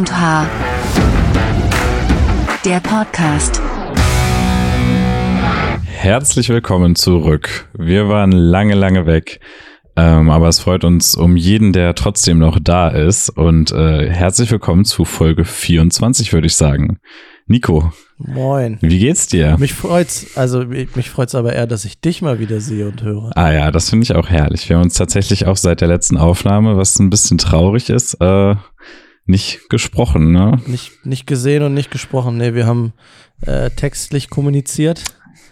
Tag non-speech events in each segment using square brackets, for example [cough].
und H. Der Podcast. Herzlich willkommen zurück. Wir waren lange, lange weg. Ähm, aber es freut uns um jeden, der trotzdem noch da ist. Und äh, herzlich willkommen zu Folge 24, würde ich sagen. Nico. Moin. Wie geht's dir? Mich freut's, also mich freut's aber eher, dass ich dich mal wieder sehe und höre. Ah ja, das finde ich auch herrlich. Wir haben uns tatsächlich auch seit der letzten Aufnahme, was ein bisschen traurig ist, äh, nicht gesprochen, ne? Nicht, nicht gesehen und nicht gesprochen. Nee, wir haben äh, textlich kommuniziert.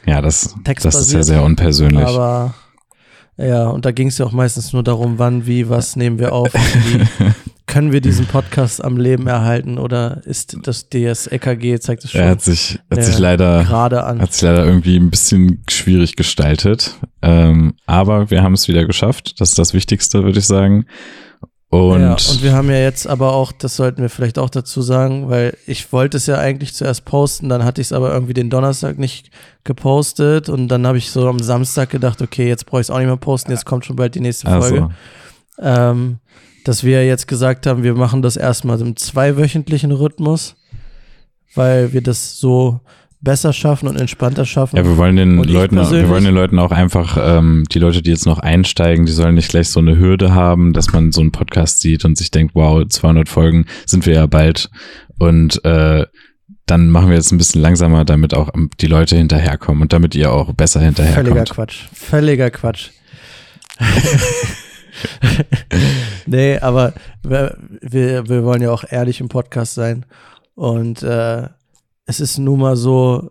Ja, das, das ist ja sehr unpersönlich. Aber ja, und da ging es ja auch meistens nur darum, wann, wie, was nehmen wir auf, wie [laughs] können wir diesen Podcast am Leben erhalten oder ist das DS-EKG, zeigt es schon. Er hat sich, hat sich leider, gerade an. hat sich leider irgendwie ein bisschen schwierig gestaltet. Ähm, aber wir haben es wieder geschafft. Das ist das Wichtigste, würde ich sagen. Und, ja, und wir haben ja jetzt aber auch, das sollten wir vielleicht auch dazu sagen, weil ich wollte es ja eigentlich zuerst posten, dann hatte ich es aber irgendwie den Donnerstag nicht gepostet und dann habe ich so am Samstag gedacht, okay, jetzt brauche ich es auch nicht mehr posten, jetzt kommt schon bald die nächste Folge. Also. Ähm, dass wir jetzt gesagt haben, wir machen das erstmal im zweiwöchentlichen Rhythmus, weil wir das so besser schaffen und entspannter schaffen. Ja, wir wollen den Leuten, wir wollen den Leuten auch einfach, ähm, die Leute, die jetzt noch einsteigen, die sollen nicht gleich so eine Hürde haben, dass man so einen Podcast sieht und sich denkt, wow, 200 Folgen sind wir ja bald und äh, dann machen wir jetzt ein bisschen langsamer, damit auch die Leute hinterherkommen und damit ihr auch besser hinterherkommt. Völliger Quatsch. Völliger Quatsch. [laughs] nee, aber wir, wir, wir wollen ja auch ehrlich im Podcast sein und äh, es ist nun mal so,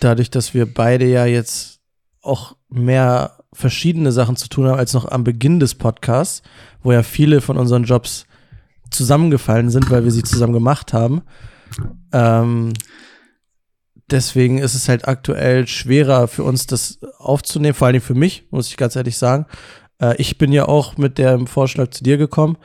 dadurch, dass wir beide ja jetzt auch mehr verschiedene Sachen zu tun haben als noch am Beginn des Podcasts, wo ja viele von unseren Jobs zusammengefallen sind, weil wir sie zusammen gemacht haben. Ähm, deswegen ist es halt aktuell schwerer für uns, das aufzunehmen, vor allem für mich, muss ich ganz ehrlich sagen. Äh, ich bin ja auch mit dem Vorschlag zu dir gekommen.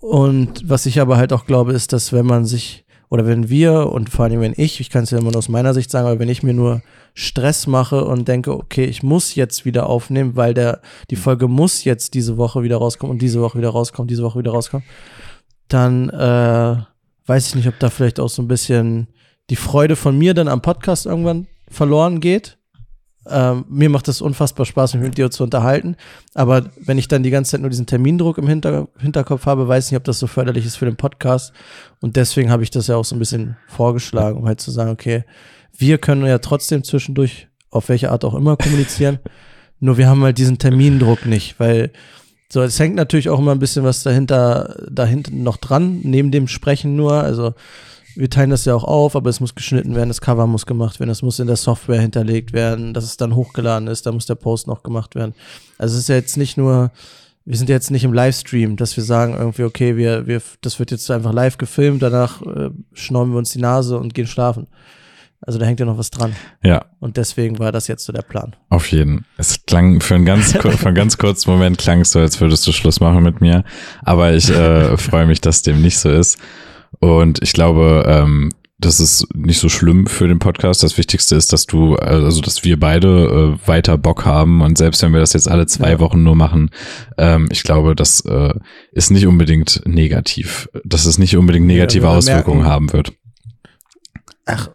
Und was ich aber halt auch glaube, ist, dass wenn man sich oder wenn wir und vor allem wenn ich, ich kann es ja immer nur aus meiner Sicht sagen, aber wenn ich mir nur Stress mache und denke, okay, ich muss jetzt wieder aufnehmen, weil der, die Folge muss jetzt diese Woche wieder rauskommen und diese Woche wieder rauskommen, diese Woche wieder rauskommen, dann äh, weiß ich nicht, ob da vielleicht auch so ein bisschen die Freude von mir dann am Podcast irgendwann verloren geht. Ähm, mir macht das unfassbar Spaß, mich mit dir zu unterhalten. Aber wenn ich dann die ganze Zeit nur diesen Termindruck im Hinter Hinterkopf habe, weiß ich nicht, ob das so förderlich ist für den Podcast. Und deswegen habe ich das ja auch so ein bisschen vorgeschlagen, um halt zu sagen, okay, wir können ja trotzdem zwischendurch auf welche Art auch immer kommunizieren. [laughs] nur wir haben halt diesen Termindruck nicht, weil so, es hängt natürlich auch immer ein bisschen was dahinter, dahinter noch dran, neben dem Sprechen nur. Also wir teilen das ja auch auf, aber es muss geschnitten werden, das Cover muss gemacht werden, das muss in der Software hinterlegt werden, dass es dann hochgeladen ist, da muss der Post noch gemacht werden. Also es ist ja jetzt nicht nur, wir sind jetzt nicht im Livestream, dass wir sagen irgendwie, okay, wir, wir, das wird jetzt einfach live gefilmt, danach äh, schnauben wir uns die Nase und gehen schlafen. Also da hängt ja noch was dran. Ja. Und deswegen war das jetzt so der Plan. Auf jeden. Es klang für einen ganz, für einen ganz kurzen Moment klang es so, als würdest du Schluss machen mit mir. Aber ich äh, freue mich, dass dem nicht so ist. Und ich glaube, ähm, das ist nicht so schlimm für den Podcast. Das Wichtigste ist, dass du, also dass wir beide äh, weiter Bock haben und selbst wenn wir das jetzt alle zwei ja. Wochen nur machen, ähm, ich glaube, das äh, ist nicht unbedingt negativ, dass es nicht unbedingt negative ja, Auswirkungen merken, haben wird. Ach,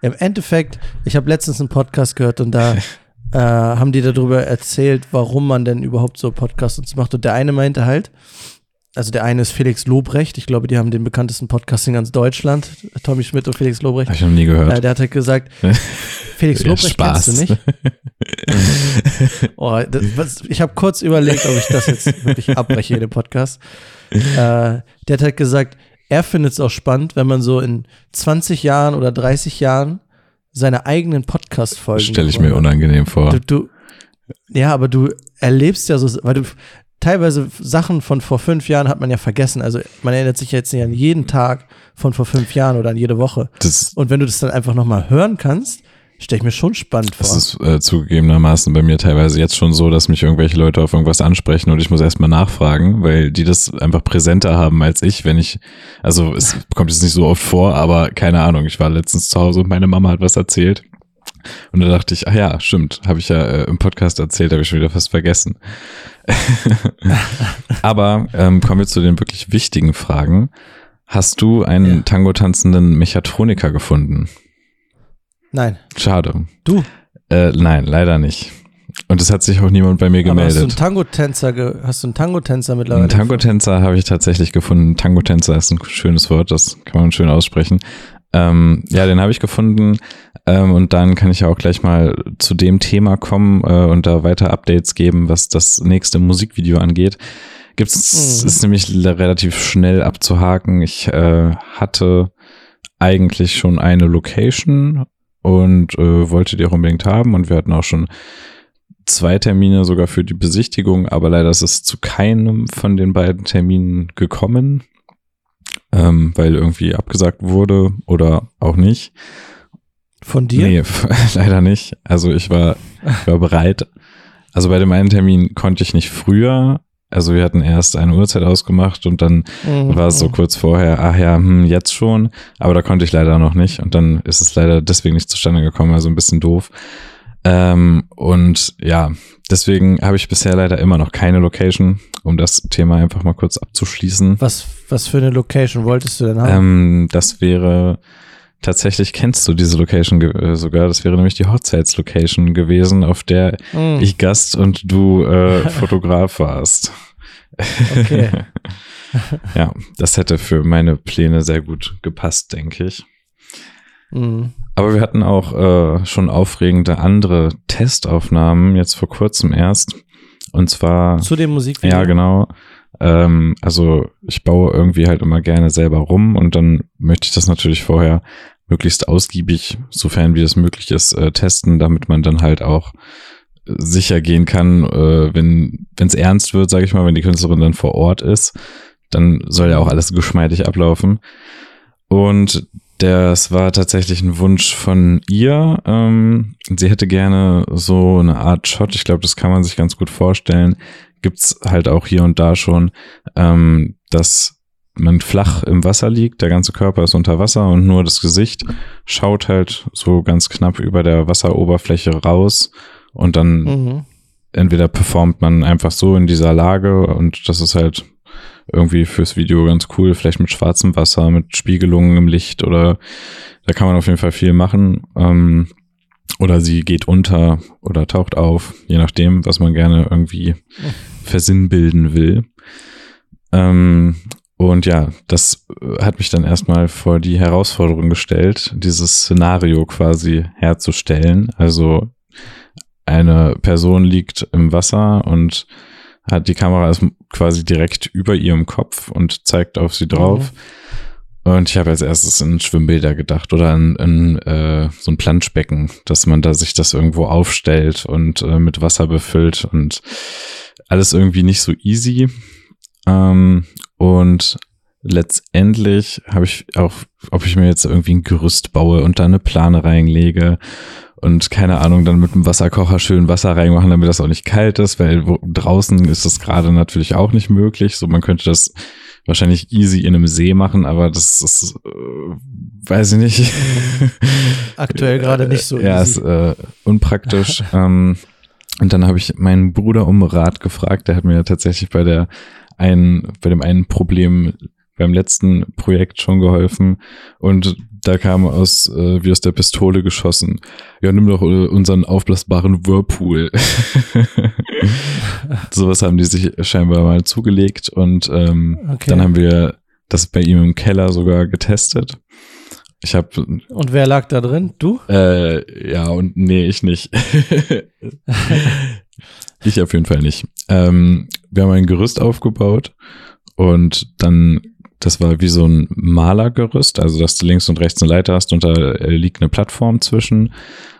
im Endeffekt, ich habe letztens einen Podcast gehört und da äh, haben die darüber erzählt, warum man denn überhaupt so Podcasts macht. Und der eine meinte halt, also der eine ist Felix Lobrecht. Ich glaube, die haben den bekanntesten Podcast in ganz Deutschland. Tommy Schmidt und Felix Lobrecht. Habe ich noch nie gehört. Äh, der hat halt gesagt, [laughs] Felix Lobrecht Spaß. kennst du nicht? [laughs] oh, das, was, ich habe kurz überlegt, ob ich das jetzt wirklich abbreche dem Podcast. Äh, der hat halt gesagt, er findet es auch spannend, wenn man so in 20 Jahren oder 30 Jahren seine eigenen Podcast-Folgen. Stelle ich mir unangenehm vor. Du, du, ja, aber du erlebst ja so, weil du, teilweise Sachen von vor fünf Jahren hat man ja vergessen. Also man erinnert sich jetzt nicht an jeden Tag von vor fünf Jahren oder an jede Woche. Das und wenn du das dann einfach nochmal hören kannst, stelle ich mir schon spannend vor. Das ist äh, zugegebenermaßen bei mir teilweise jetzt schon so, dass mich irgendwelche Leute auf irgendwas ansprechen und ich muss erstmal nachfragen, weil die das einfach präsenter haben als ich, wenn ich, also es kommt jetzt nicht so oft vor, aber keine Ahnung, ich war letztens zu Hause und meine Mama hat was erzählt. Und da dachte ich, ach ja, stimmt, habe ich ja äh, im Podcast erzählt, habe ich schon wieder fast vergessen. [laughs] Aber ähm, kommen wir zu den wirklich wichtigen Fragen. Hast du einen Ja. Tango tanzenden Mechatroniker gefunden? Nein. Schade. Du? Äh, nein, leider nicht. Und es hat sich auch niemand bei mir Aber hast du einen gemeldet. Tango-Tänzer, ge- hast du einen Tango-Tänzer mittlerweile? Einen Tango-Tänzer habe ich tatsächlich gefunden. Tango-Tänzer ist ein schönes Wort, das kann man schön aussprechen. Ähm, ja, den habe ich gefunden. Ähm, und dann kann ich ja auch gleich mal zu dem Thema kommen äh, und da weiter Updates geben, was das nächste Musikvideo angeht. Gibt's, Mhm. ist nämlich relativ schnell abzuhaken. Ich äh, hatte eigentlich schon eine Location und äh, wollte die auch unbedingt haben und wir hatten auch schon zwei Termine sogar für die Besichtigung, aber leider ist es zu keinem von den beiden Terminen gekommen, ähm, weil irgendwie abgesagt wurde oder auch nicht. Von dir? Nee, [laughs] leider nicht. Also ich war, ich war bereit. Also bei dem einen Termin konnte ich nicht früher. Also wir hatten erst eine Uhrzeit ausgemacht und dann Mhm. war es so kurz vorher, ach ja, hm, jetzt schon. Aber da konnte ich leider noch nicht. Und dann ist es leider deswegen nicht zustande gekommen, also ein bisschen doof. Ähm, und ja, deswegen habe ich bisher leider immer noch keine Location, um das Thema einfach mal kurz abzuschließen. Was, was für eine Location wolltest du denn haben? Ähm, das wäre tatsächlich kennst du diese Location äh, sogar. Das wäre nämlich die Hochzeitslocation gewesen, auf der Mhm. ich Gast und du äh, [laughs] Fotograf warst. Okay. [laughs] ja, das hätte für meine Pläne sehr gut gepasst, denke ich. Mhm. Aber wir hatten auch äh, schon aufregende andere Testaufnahmen, jetzt vor kurzem erst. Und zwar, Zu dem Musikvideo? ja, genau. Ähm, also ich baue irgendwie halt immer gerne selber rum und dann möchte ich das natürlich vorher möglichst ausgiebig, sofern wie es möglich ist, äh, testen, damit man dann halt auch sicher gehen kann, äh, wenn es ernst wird, sage ich mal, wenn die Künstlerin dann vor Ort ist, dann soll ja auch alles geschmeidig ablaufen. Und das war tatsächlich ein Wunsch von ihr. Ähm, sie hätte gerne so eine Art Shot. Ich glaube, das kann man sich ganz gut vorstellen. Gibt's halt auch hier und da schon, ähm, dass man flach im Wasser liegt, der ganze Körper ist unter Wasser und nur das Gesicht schaut halt so ganz knapp über der Wasseroberfläche raus und dann Mhm. entweder performt man einfach so in dieser Lage und das ist halt irgendwie fürs Video ganz cool, vielleicht mit schwarzem Wasser, mit Spiegelungen im Licht oder da kann man auf jeden Fall viel machen. Ähm, oder sie geht unter oder taucht auf, je nachdem, was man gerne irgendwie versinnbilden will. Ähm, und ja, das äh, hat mich dann erstmal vor die Herausforderung gestellt, dieses Szenario quasi herzustellen. Also eine Person liegt im Wasser und hat die Kamera ist quasi direkt über ihrem Kopf und zeigt auf sie drauf. Und ich habe als erstes in Schwimmbilder gedacht oder in, in äh, so ein Planschbecken, dass man da sich das irgendwo aufstellt und äh, mit Wasser befüllt und alles irgendwie nicht so easy. Ähm, und letztendlich habe ich auch, ob ich mir jetzt irgendwie ein Gerüst baue und da eine Plane reinlege und keine Ahnung, dann mit dem Wasserkocher schön Wasser reinmachen, damit das auch nicht kalt ist, weil wo, draußen ist das gerade natürlich auch nicht möglich. So, man könnte das wahrscheinlich easy in einem See machen, aber das ist, äh, weiß ich nicht. [laughs] Aktuell gerade nicht so Ja, easy. ist äh, unpraktisch. [laughs] ähm, und dann habe ich meinen Bruder um Rat gefragt. Der hat mir ja tatsächlich bei der einen, bei dem einen Problem beim letzten Projekt schon geholfen. Und da kam aus, äh, wie aus der Pistole geschossen. Ja, nimm doch äh, unseren aufblasbaren Whirlpool. [laughs] Sowas haben die sich scheinbar mal zugelegt und ähm, Okay. dann haben wir das bei ihm im Keller sogar getestet. Ich habe Und wer lag da drin? Du? äh, ja, und nee, ich nicht. [laughs] ich auf jeden Fall nicht. Ähm, wir haben ein Gerüst aufgebaut und dann, das war wie so ein Malergerüst, also dass du links und rechts eine Leiter hast und da äh, liegt eine Plattform zwischen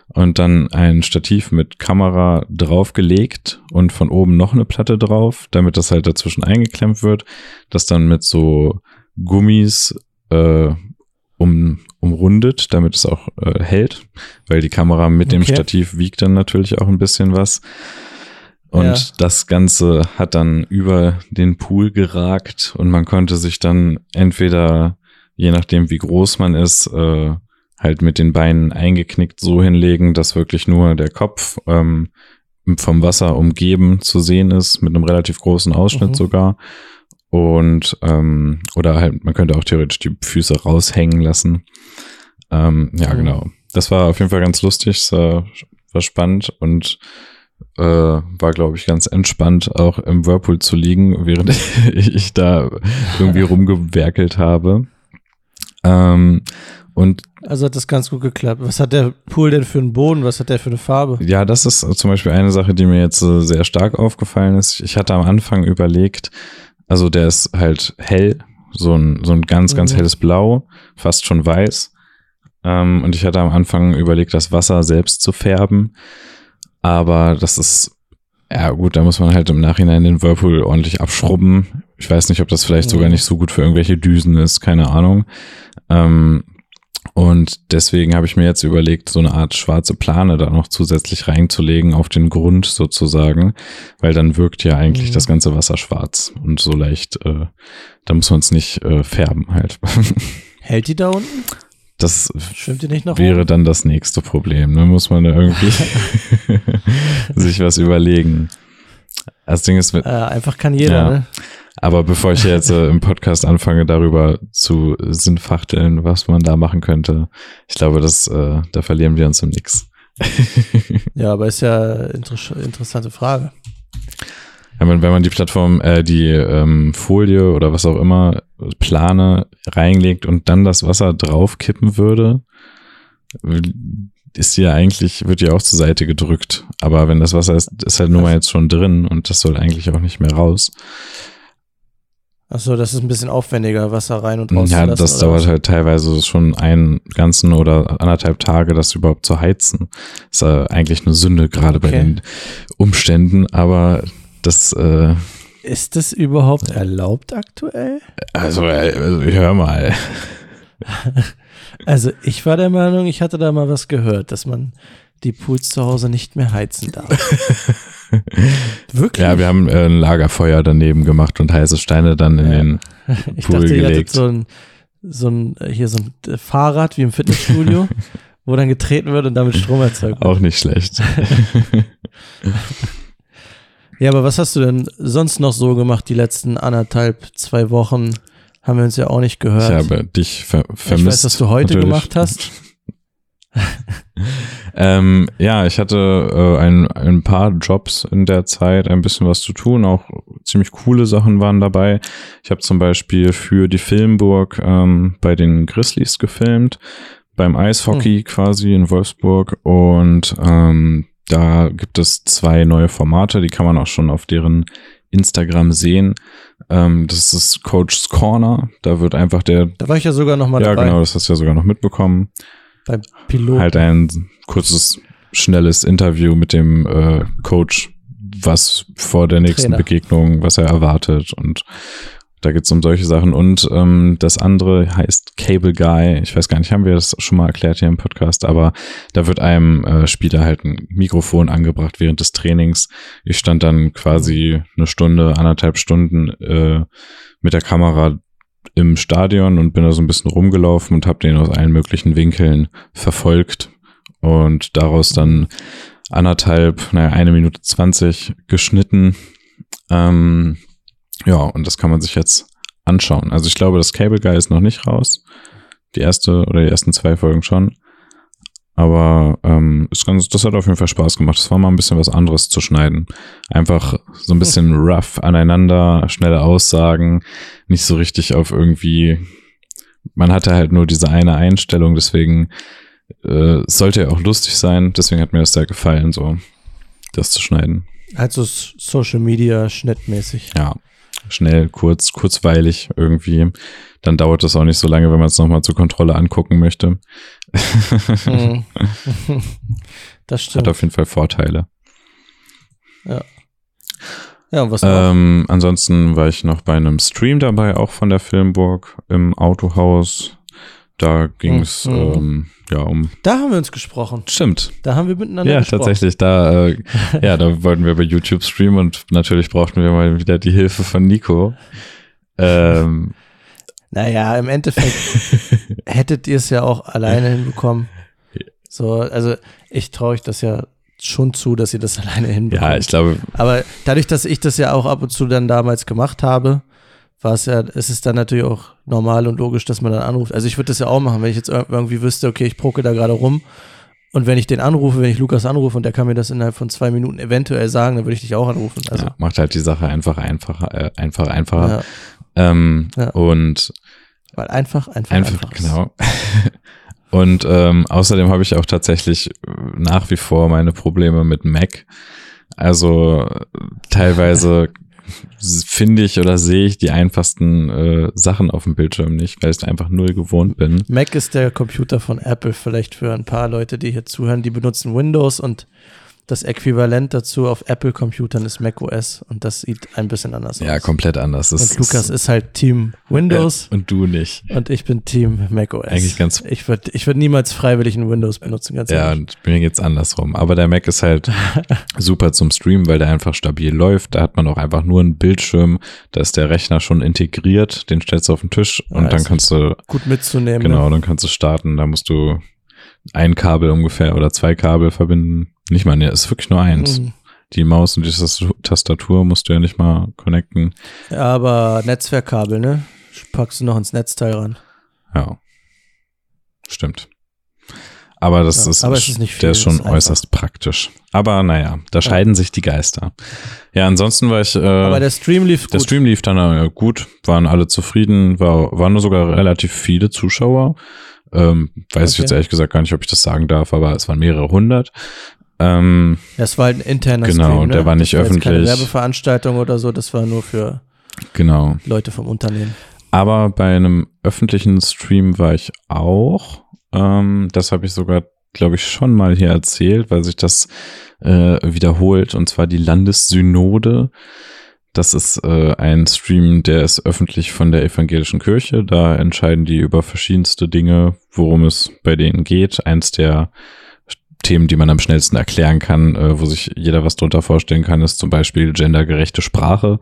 und dann ein Stativ mit Kamera draufgelegt und von oben noch eine Platte drauf, damit das halt dazwischen eingeklemmt wird, das dann mit so Gummis äh, um, umrundet, damit es auch äh, hält, weil die Kamera mit dem Okay. Stativ wiegt dann natürlich auch ein bisschen was. Und Ja. das Ganze hat dann über den Pool geragt und man konnte sich dann entweder, je nachdem wie groß man ist, äh, halt mit den Beinen eingeknickt so hinlegen, dass wirklich nur der Kopf ähm, vom Wasser umgeben zu sehen ist, mit einem relativ großen Ausschnitt Mhm. sogar. Und ähm, oder halt, man könnte auch theoretisch die Füße raushängen lassen. Ähm, ja, Mhm. genau. Das war auf jeden Fall ganz lustig, war spannend und äh, war, glaube ich, ganz entspannt, auch im Whirlpool zu liegen, [laughs] während ich da irgendwie rumgewerkelt habe. Ähm, und Also hat das ganz gut geklappt. Was hat der Pool denn für einen Boden? Was hat der für eine Farbe? ja, das ist zum Beispiel eine Sache, die mir jetzt sehr stark aufgefallen ist. Ich hatte am Anfang überlegt, also der ist halt hell, so ein, so ein ganz, ganz Mhm. helles Blau, fast schon weiß. Ähm, und ich hatte am Anfang überlegt, das Wasser selbst zu färben. Aber das ist, ja gut, da muss man halt im Nachhinein den Whirlpool ordentlich abschrubben. Ich weiß nicht, ob das vielleicht sogar Mhm. nicht so gut für irgendwelche Düsen ist, keine Ahnung. Ähm, und deswegen habe ich mir jetzt überlegt, so eine Art schwarze Plane da noch zusätzlich reinzulegen auf den Grund sozusagen, weil dann wirkt ja eigentlich Mhm. das ganze Wasser schwarz und so leicht, äh, da muss man es nicht äh, färben halt. [laughs] Hält die da unten? Das wäre oben? dann das nächste Problem. Ne? Muss man da irgendwie [laughs] sich was überlegen. Das Ding ist, mit, Äh, einfach kann jeder, Ja. ne? aber bevor ich jetzt äh, im Podcast anfange, darüber zu sinnfachteln, was man da machen könnte, ich glaube, das, äh, da verlieren wir uns um nix. Ja, aber ist ja inter interessante Frage. Wenn man, wenn man die Plattform, äh, die ähm, Folie oder was auch immer, Plane reinlegt und dann das Wasser draufkippen würde, ist die ja eigentlich, wird die auch zur Seite gedrückt. Aber wenn das Wasser ist, ist halt nur mal jetzt schon drin und das soll eigentlich auch nicht mehr raus. Achso, das ist ein bisschen aufwendiger, Wasser rein und raus Ja, das dauert was? halt teilweise schon einen ganzen oder anderthalb Tage, das überhaupt zu heizen. ist äh, eigentlich eine Sünde, gerade bei Okay. den Umständen, aber das, äh, Ist das überhaupt erlaubt aktuell? also, äh, also hör mal. [laughs] Also ich war der Meinung, ich hatte da mal was gehört, dass man die Pools zu Hause nicht mehr heizen darf. [laughs] Wirklich? Ja, wir haben äh, ein Lagerfeuer daneben gemacht und heiße Steine dann in Ja. den [laughs] ich Pool dachte, ihr hattet gelegt. so ein, so ein, äh, hier so ein äh, Fahrrad wie im Fitnessstudio, wo dann getreten wird und damit Strom erzeugt wird. auch nicht schlecht. Ja, aber was hast du denn sonst noch so gemacht die letzten anderthalb, zwei Wochen? Haben wir uns ja auch nicht Ich gehört. habe dich ver Ich vermisst. weiß, was du heute natürlich. gemacht hast. [laughs] ähm, ja, ich hatte äh, ein, ein paar Jobs in der Zeit, ein bisschen was zu tun, auch ziemlich coole Sachen waren dabei. Ich habe zum Beispiel für die Filmburg ähm, bei den Grizzlies gefilmt, beim Eishockey Hm. quasi in Wolfsburg und ähm, da gibt es zwei neue Formate, die kann man auch schon auf deren Instagram sehen. Ähm, das ist Coach's Corner, da wird einfach der, Da war ich ja sogar noch mal ja dabei genau, das hast du ja sogar noch mitbekommen beim Pilot. halt ein kurzes, schnelles Interview mit dem äh, Coach, was vor der nächsten Trainer. Begegnung, was er erwartet und da geht's um solche Sachen. Und ähm, das andere heißt Cable Guy. Ich weiß gar nicht, haben wir das schon mal erklärt hier im Podcast, aber da wird einem äh, Spieler halt ein Mikrofon angebracht während des Trainings. Ich stand dann quasi eine Stunde, anderthalb Stunden äh, mit der Kamera im Stadion und bin da so ein bisschen rumgelaufen und habe den aus allen möglichen Winkeln verfolgt und daraus dann anderthalb, naja, eine Minute zwanzig geschnitten. Ähm, ja, und das kann man sich jetzt anschauen. Also ich glaube, das Cable Guy ist noch nicht raus. Die erste oder die ersten zwei Folgen schon. Aber ähm, ist ganz, das hat auf jeden Fall Spaß gemacht. Das war mal ein bisschen was anderes zu schneiden. Einfach so ein bisschen [laughs] rough aneinander, schnelle Aussagen, nicht so richtig auf irgendwie. Man hatte halt nur diese eine Einstellung, deswegen äh, sollte ja auch lustig sein. Deswegen hat mir das sehr gefallen, so das zu schneiden. Also Social Media schnittmäßig. Ja, schnell, kurz, kurzweilig irgendwie. Dann dauert das auch nicht so lange, wenn man es nochmal zur Kontrolle angucken möchte. [laughs] Das Hat stimmt. auf jeden Fall Vorteile. Ja, und was? Ähm, ansonsten war ich noch bei einem Stream dabei, auch von der Filmburg im Autohaus. Da ging es Mhm. ähm, ja um. Da haben wir uns gesprochen. Stimmt. Da haben wir miteinander Ja, gesprochen. tatsächlich. Da, äh, ja, da wollten wir bei YouTube streamen und natürlich brauchten wir mal wieder die Hilfe von Nico. Ähm, Naja, im Endeffekt [laughs] hättet ihr es ja auch alleine hinbekommen. So, also ich traue euch das ja schon zu, dass ihr das alleine hinbekommt. ja, ich glaube, Aber dadurch, dass ich das ja auch ab und zu dann damals gemacht habe, war es ja, es ist dann natürlich auch normal und logisch, dass man dann anruft. Also ich würde das ja auch machen, wenn ich jetzt irgendwie wüsste, okay, ich proke da gerade rum und wenn ich den anrufe, wenn ich Lukas anrufe und der kann mir das innerhalb von zwei Minuten eventuell sagen, dann würde ich dich auch anrufen. Also ja, macht halt die Sache einfach einfacher, äh, einfach einfacher. Ja. Ähm, ja. Und weil einfach, einfach, einfach. einfach genau. [laughs] und ähm, außerdem habe ich auch tatsächlich nach wie vor meine Probleme mit Mac. Also teilweise [laughs] finde ich oder sehe ich die einfachsten äh, Sachen auf dem Bildschirm nicht, weil ich es einfach null gewohnt bin. Mac ist der Computer von Apple, vielleicht für ein paar Leute, die hier zuhören, die benutzen Windows und das Äquivalent dazu auf Apple-Computern ist macOS und das sieht ein bisschen anders ja, aus. Ja, komplett anders. Das und Lukas ist, halt Team Windows. und du nicht. Und ich bin Team macOS. Eigentlich ganz. Ich würde ich würd niemals freiwillig ein Windows benutzen, ganz Ja, ehrlich. und mir geht's andersrum. Aber der Mac ist halt [laughs] super zum Streamen, weil der einfach stabil läuft. Da hat man auch einfach nur einen Bildschirm. Da ist der Rechner schon integriert. Den stellst du auf den Tisch ja, und dann kannst du. Gut mitzunehmen. Genau, ne? dann kannst du starten. Da musst du ein Kabel ungefähr oder zwei Kabel verbinden. Nicht mal, ne, ist wirklich nur eins. Mhm. Die Maus und die Tastatur musst du ja nicht mal connecten. Aber Netzwerkkabel, ne? Packst du noch ins Netzteil ran. Ja. Stimmt. Aber das ja, ist, aber ist nicht viel, der ist schon ist äußerst praktisch. Aber naja, da scheiden ja. sich die Geister. Ja, ansonsten war ich. Äh, aber der Stream lief gut. Der Stream lief dann äh, gut, waren alle zufrieden, war, waren nur sogar relativ viele Zuschauer. Ähm, weiß okay. ich jetzt ehrlich gesagt gar nicht, ob ich das sagen darf, aber es waren mehrere hundert. Ähm, das war halt ein interner genau, Stream, ne? der war nicht das war öffentlich. Keine Werbeveranstaltung oder so, das war nur für genau. Leute vom Unternehmen. Aber bei einem öffentlichen Stream war ich auch. Ähm, das habe ich sogar, glaube ich, schon mal hier erzählt, weil sich das äh, wiederholt. Und zwar die Landessynode das ist äh, ein Stream, der ist öffentlich von der evangelischen Kirche. Da entscheiden die über verschiedenste Dinge, worum es bei denen geht. Eins der Themen, die man am schnellsten erklären kann, äh, wo sich jeder was drunter vorstellen kann, ist zum Beispiel gendergerechte Sprache.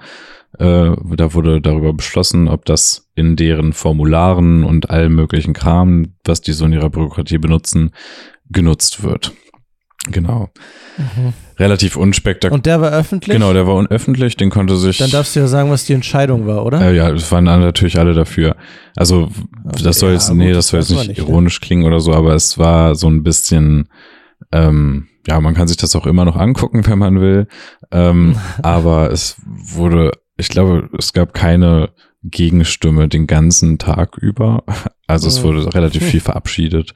Äh, da wurde darüber beschlossen, ob das in deren Formularen und allem möglichen Kram, was die so in ihrer Bürokratie benutzen, genutzt wird. Genau. Mhm. Relativ unspektakulär. Und der war öffentlich? Genau, der war unöffentlich, den konnte sich. Dann darfst du ja sagen, was die Entscheidung war, oder? Äh, ja, es waren natürlich alle dafür. Also, das soll jetzt, ja, nee, gut, das soll jetzt nicht, nicht ironisch ne? klingen oder so, aber es war so ein bisschen, ähm, ja, man kann sich das auch immer noch angucken, wenn man will. Ähm, [laughs] aber es wurde, ich glaube, es gab keine Gegenstimme den ganzen Tag über. Also es wurde relativ viel verabschiedet.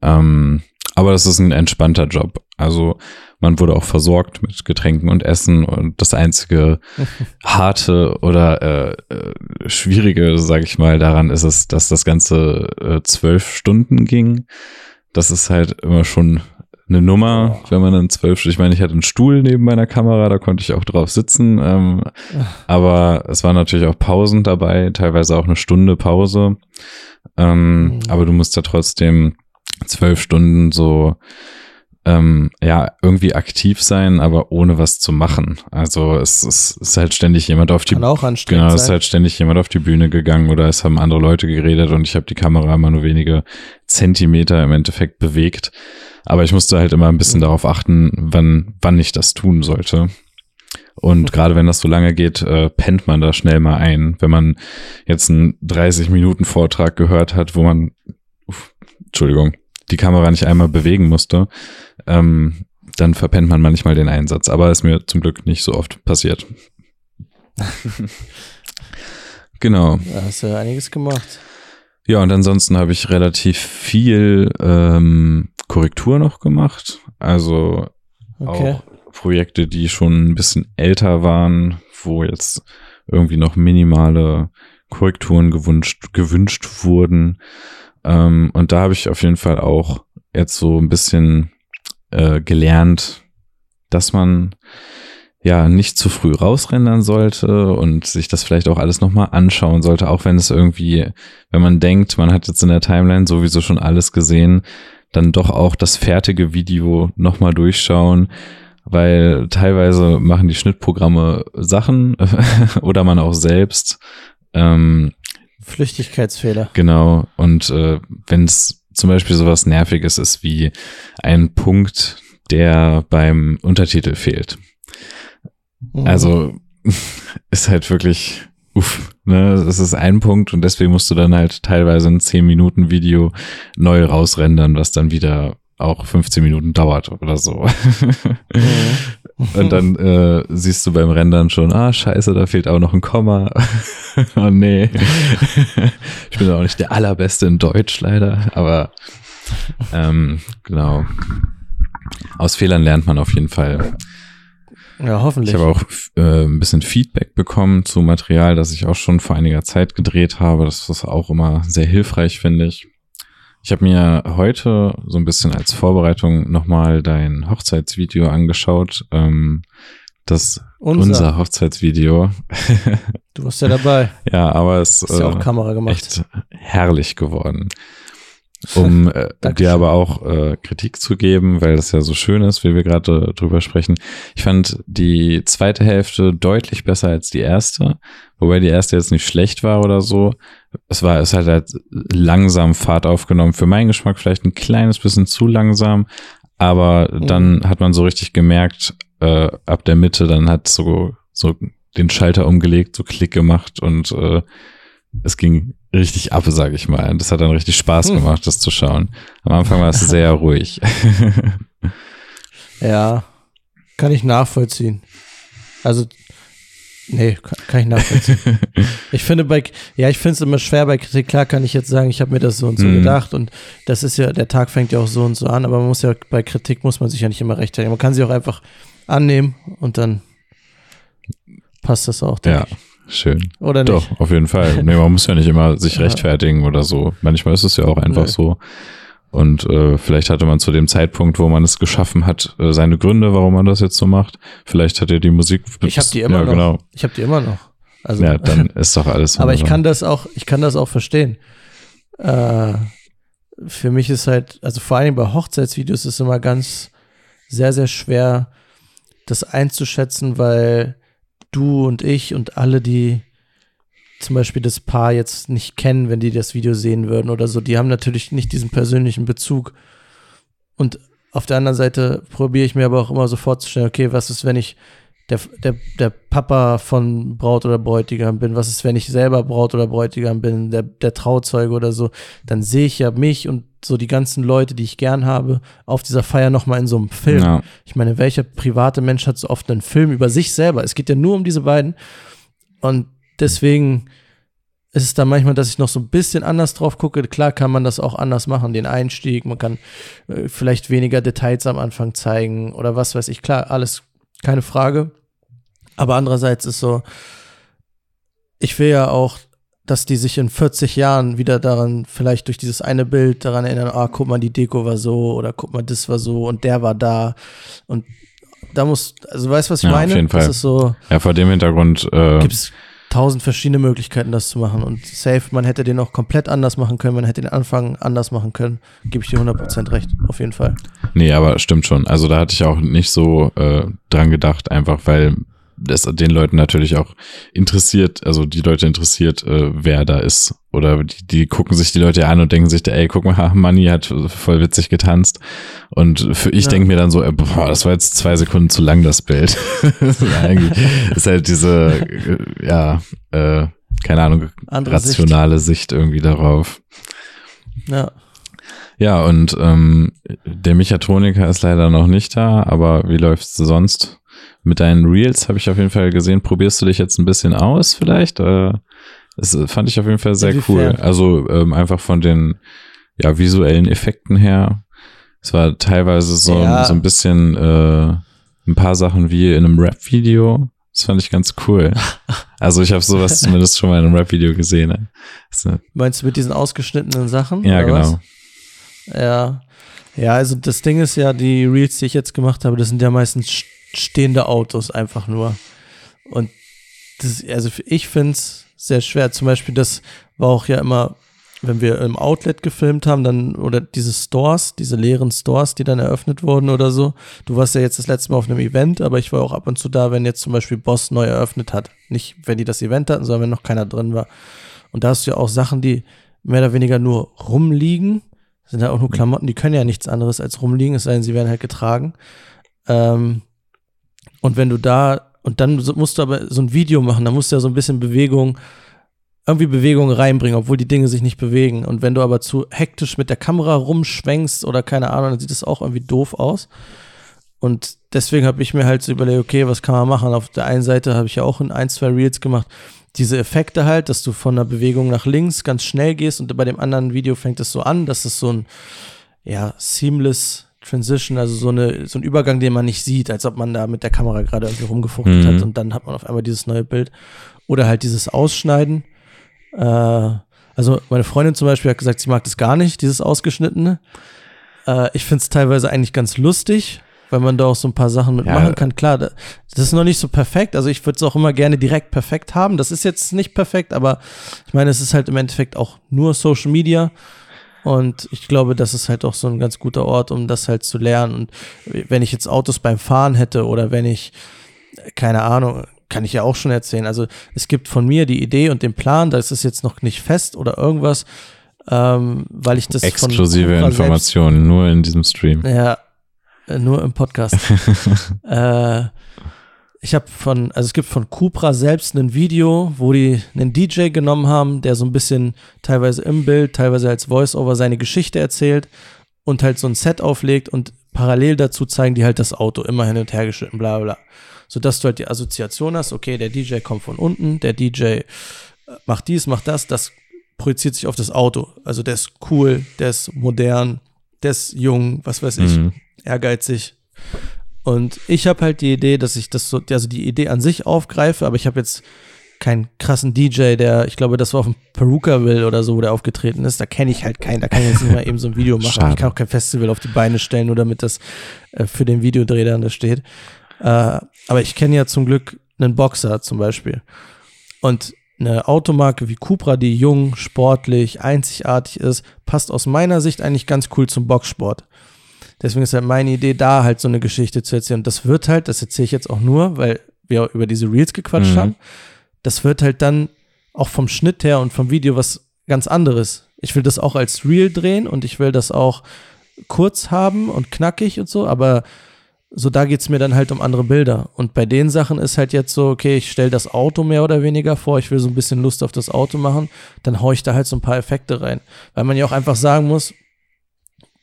Ähm, aber das ist ein entspannter Job. Also man wurde auch versorgt mit Getränken und Essen und das einzige [laughs] harte oder äh, äh, schwierige, sage ich mal, daran ist es, dass das Ganze äh, zwölf Stunden ging. Das ist halt immer schon eine Nummer, wenn man dann zwölf Stunden, ich meine, ich hatte einen Stuhl neben meiner Kamera, da konnte ich auch drauf sitzen, ähm, aber es waren natürlich auch Pausen dabei, teilweise auch eine Stunde Pause, ähm, mhm. aber du musst da trotzdem zwölf Stunden so ähm, ja irgendwie aktiv sein, aber ohne was zu machen. Also es, es ist halt ständig jemand auf die Kann auch anstrengend genau, es ist halt ständig jemand auf die Bühne gegangen oder es haben andere Leute geredet und ich habe die Kamera immer nur wenige Zentimeter im Endeffekt bewegt. Aber ich musste halt immer ein bisschen darauf achten, wann wann ich das tun sollte. Und mhm. gerade wenn das so lange geht, äh, pennt man da schnell mal ein. Wenn man jetzt einen 30 Minuten Vortrag gehört hat, wo man, uff, Entschuldigung, die Kamera nicht einmal bewegen musste, ähm, dann verpennt man manchmal den Einsatz. Aber ist mir zum Glück nicht so oft passiert. [laughs] genau. Da hast du einiges gemacht. Ja, und ansonsten habe ich relativ viel ähm, Korrektur noch gemacht. Also okay. auch Projekte, die schon ein bisschen älter waren, wo jetzt irgendwie noch minimale Korrekturen gewünscht, gewünscht wurden. Ähm, und da habe ich auf jeden Fall auch jetzt so ein bisschen äh, gelernt, dass man ja nicht zu früh rausrendern sollte und sich das vielleicht auch alles nochmal anschauen sollte, auch wenn es irgendwie, wenn man denkt, man hat jetzt in der Timeline sowieso schon alles gesehen, dann doch auch das fertige Video nochmal durchschauen, weil teilweise machen die Schnittprogramme Sachen [laughs] oder man auch selbst. Ähm, Flüchtigkeitsfehler. Genau. Und äh, wenn es zum Beispiel sowas Nerviges ist wie ein Punkt, der beim Untertitel fehlt. Mhm. Also [laughs] ist halt wirklich uff, ne, das ist ein Punkt und deswegen musst du dann halt teilweise ein 10 Minuten Video neu rausrendern, was dann wieder auch 15 Minuten dauert oder so. Mhm. und dann äh, siehst du beim Rendern schon, ah, scheiße, da fehlt auch noch ein Komma. [laughs] oh nee. ich bin auch nicht der allerbeste in Deutsch leider, aber ähm, genau. Aus Fehlern lernt man auf jeden Fall. Ja, hoffentlich. Ich habe auch äh, ein bisschen Feedback bekommen zu Material, das ich auch schon vor einiger Zeit gedreht habe. Das ist auch immer sehr hilfreich, finde ich. Ich habe mir heute so ein bisschen als Vorbereitung nochmal dein Hochzeitsvideo angeschaut. Ähm, das unser, unser Hochzeitsvideo. Du warst ja dabei. [laughs] ja, aber es ist ja auch äh, Kamera gemacht. echt herrlich geworden um äh, [laughs] dir aber auch äh, Kritik zu geben, weil das ja so schön ist, wie wir gerade drüber sprechen. Ich fand die zweite Hälfte deutlich besser als die erste, wobei die erste jetzt nicht schlecht war oder so. Es war, es hat halt langsam Fahrt aufgenommen. Für meinen Geschmack vielleicht ein kleines bisschen zu langsam, aber mhm. dann hat man so richtig gemerkt, äh, ab der Mitte, dann hat so, so den Schalter umgelegt, so Klick gemacht und äh, es ging richtig ab, sag ich mal. Das hat dann richtig Spaß hm. gemacht, das zu schauen. Am Anfang war es sehr [laughs] ruhig. ja, kann ich nachvollziehen. Also, nee, kann ich nachvollziehen. [laughs] ich finde bei, ja, ich finde es immer schwer bei Kritik. Klar kann ich jetzt sagen, ich habe mir das so und so mhm. gedacht und das ist ja, der Tag fängt ja auch so und so an, aber man muss ja, bei Kritik muss man sich ja nicht immer rechtfertigen. Man kann sie auch einfach annehmen und dann passt das auch. Ja. Ich. Schön. Oder nicht? Doch, auf jeden Fall. Nee, man muss ja nicht immer sich [laughs] rechtfertigen oder so. Manchmal ist es ja auch einfach nee. so. Und äh, vielleicht hatte man zu dem Zeitpunkt, wo man es geschaffen hat, äh, seine Gründe, warum man das jetzt so macht. Vielleicht hat er die Musik. Ich habe die immer ja, noch. Genau. Ich habe die immer noch. Also, ja, dann ist doch alles. aber ich kann das auch, ich kann das auch verstehen. Äh, für mich ist halt, also vor allem bei Hochzeitsvideos ist es immer ganz sehr, sehr schwer, das einzuschätzen, weil du und ich und alle, die zum Beispiel das Paar jetzt nicht kennen, wenn die das Video sehen würden oder so, die haben natürlich nicht diesen persönlichen Bezug. Und auf der anderen Seite probiere ich mir aber auch immer so vorzustellen, okay, was ist, wenn ich der, der, der Papa von Braut oder Bräutigam bin, was ist, wenn ich selber Braut oder Bräutigam bin, der, der Trauzeuge oder so, dann sehe ich ja mich und so die ganzen Leute, die ich gern habe, auf dieser Feier nochmal in so einem Film. Ja. Ich meine, welcher private Mensch hat so oft einen Film über sich selber? Es geht ja nur um diese beiden. Und deswegen ist es dann manchmal, dass ich noch so ein bisschen anders drauf gucke. Klar kann man das auch anders machen, den Einstieg. Man kann äh, vielleicht weniger Details am Anfang zeigen oder was weiß ich. Klar, alles keine Frage. Aber andererseits ist so, ich will ja auch dass die sich in 40 Jahren wieder daran, vielleicht durch dieses eine Bild daran erinnern, ah, guck mal, die Deko war so oder guck mal, das war so und der war da. Und da muss, also weißt du, was ich ja, meine? Auf jeden Fall. Das ist so. Ja, vor dem Hintergrund. Äh, Gibt es tausend verschiedene Möglichkeiten, das zu machen. Und safe, man hätte den auch komplett anders machen können, man hätte den Anfang anders machen können. Gebe ich dir 100% recht, auf jeden Fall. Nee, aber stimmt schon. Also da hatte ich auch nicht so äh, dran gedacht, einfach weil das den Leuten natürlich auch interessiert, also die Leute interessiert, äh, wer da ist. Oder die, die gucken sich die Leute an und denken sich, ey, guck mal, [laughs] Manni hat voll witzig getanzt. Und für ich ja. denke mir dann so, äh, boah, das war jetzt zwei Sekunden zu lang, das Bild. [laughs] das ist, eigentlich, ist halt diese, äh, ja, äh, keine Ahnung, Andere rationale Sicht. Sicht irgendwie darauf. Ja. Ja, und ähm, der Mechatroniker ist leider noch nicht da, aber wie läuft's sonst? Mit deinen Reels habe ich auf jeden Fall gesehen, probierst du dich jetzt ein bisschen aus vielleicht? Äh, das fand ich auf jeden Fall sehr cool. Also ähm, einfach von den ja, visuellen Effekten her. Es war teilweise so, ja. so ein bisschen äh, ein paar Sachen wie in einem Rap-Video. Das fand ich ganz cool. [laughs] Also ich habe sowas zumindest schon mal in einem Rap-Video gesehen. Meinst du mit diesen ausgeschnittenen Sachen? Ja, genau. Was? Ja. Ja, also das Ding ist ja, die Reels, die ich jetzt gemacht habe, das sind ja meistens stehende Autos einfach nur. Und das, also ich finde es sehr schwer. Zum Beispiel, das war auch ja immer, wenn wir im Outlet gefilmt haben, dann, oder diese Stores, diese leeren Stores, die dann eröffnet wurden oder so. Du warst ja jetzt das letzte Mal auf einem Event, aber ich war auch ab und zu da, wenn jetzt zum Beispiel Boss neu eröffnet hat. Nicht, wenn die das Event hatten, sondern wenn noch keiner drin war. Und da hast du ja auch Sachen, die mehr oder weniger nur rumliegen. Das sind ja auch nur Klamotten, die können ja nichts anderes als rumliegen, es sei denn, sie werden halt getragen. Ähm, und wenn du da und dann musst du aber so ein Video machen, da musst du ja so ein bisschen Bewegung, irgendwie Bewegung reinbringen, obwohl die Dinge sich nicht bewegen. Und wenn du aber zu hektisch mit der Kamera rumschwenkst oder keine Ahnung, dann sieht das auch irgendwie doof aus. Und deswegen habe ich mir halt so überlegt, okay, was kann man machen? Auf der einen Seite habe ich ja auch in ein, zwei Reels gemacht, diese Effekte halt, dass du von der Bewegung nach links ganz schnell gehst und bei dem anderen Video fängt es so an, dass es so ein, ja, seamless Transition, also so, eine, so ein Übergang, den man nicht sieht, als ob man da mit der Kamera gerade irgendwie rumgefuchtelt mhm. hat und dann hat man auf einmal dieses neue Bild. Oder halt dieses Ausschneiden. Äh, also meine Freundin zum Beispiel hat gesagt, sie mag das gar nicht, dieses Ausgeschnittene. Äh, ich finde es teilweise eigentlich ganz lustig, weil man da auch so ein paar Sachen mitmachen ja. kann. Klar, das ist noch nicht so perfekt. Also ich würde es auch immer gerne direkt perfekt haben. Das ist jetzt nicht perfekt, aber ich meine, es ist halt im Endeffekt auch nur Social Media. Und ich glaube, das ist halt auch so ein ganz guter Ort, um das halt zu lernen. Und wenn ich jetzt Autos beim Fahren hätte oder wenn ich, keine Ahnung, kann ich ja auch schon erzählen. Also es gibt von mir die Idee und den Plan, da ist es jetzt noch nicht fest oder irgendwas, ähm, weil ich das exklusive Informationen nur in diesem Stream. Ja, äh, nur im Podcast. [laughs] äh, ich habe von, also es gibt von Cupra selbst ein Video, wo die einen DJ genommen haben, der so ein bisschen teilweise im Bild, teilweise als Voice-Over seine Geschichte erzählt und halt so ein Set auflegt und parallel dazu zeigen die halt das Auto immer hin und her geschnitten, bla bla. Sodass du halt die Assoziation hast, okay, der DJ kommt von unten, der DJ äh, macht dies, macht das, das projiziert sich auf das Auto. Also der ist cool, der ist modern, der ist jung, was weiß ich. Mhm ehrgeizig. Und ich habe halt die Idee, dass ich das so, also die Idee an sich aufgreife, aber ich habe jetzt keinen krassen DJ, der, ich glaube, das war auf dem Perukaville oder so, wo der aufgetreten ist. Da kenne ich halt keinen, da kann ich jetzt nicht mal eben so ein Video machen. Schade. Ich kann auch kein Festival auf die Beine stellen, nur damit das äh, für den Videodreh dann da steht. Äh, aber ich kenne ja zum Glück einen Boxer zum Beispiel. Und eine Automarke wie Cupra, die jung, sportlich, einzigartig ist, passt aus meiner Sicht eigentlich ganz cool zum Boxsport. Deswegen ist halt meine Idee, da halt so eine Geschichte zu erzählen. Und das wird halt, das erzähle ich jetzt auch nur, weil wir über diese Reels gequatscht mhm. haben. Das wird halt dann auch vom Schnitt her und vom Video was ganz anderes. Ich will das auch als Reel drehen und ich will das auch kurz haben und knackig und so, aber so da geht es mir dann halt um andere Bilder. Und bei den Sachen ist halt jetzt so, okay, ich stelle das Auto mehr oder weniger vor, ich will so ein bisschen Lust auf das Auto machen, dann haue ich da halt so ein paar Effekte rein. Weil man ja auch einfach sagen muss,